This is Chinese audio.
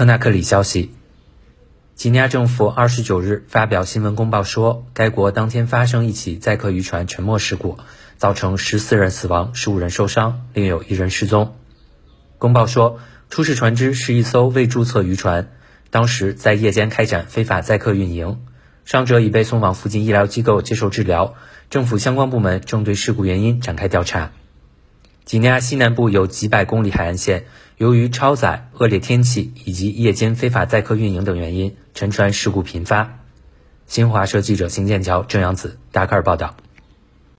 科纳克里消息，几内亚政府二十九日发表新闻公报说，该国当天发生一起载客渔船沉没事故，造成十四人死亡、十五人受伤，另有一人失踪。公报说，出事船只是一艘未注册渔船，当时在夜间开展非法载客运营，伤者已被送往附近医疗机构接受治疗。政府相关部门正对事故原因展开调查。几内亚西南部有几百公里海岸线，由于超载、恶劣天气以及夜间非法载客运营等原因，沉船事故频发。新华社记者邢剑桥、郑阳子达喀尔报道。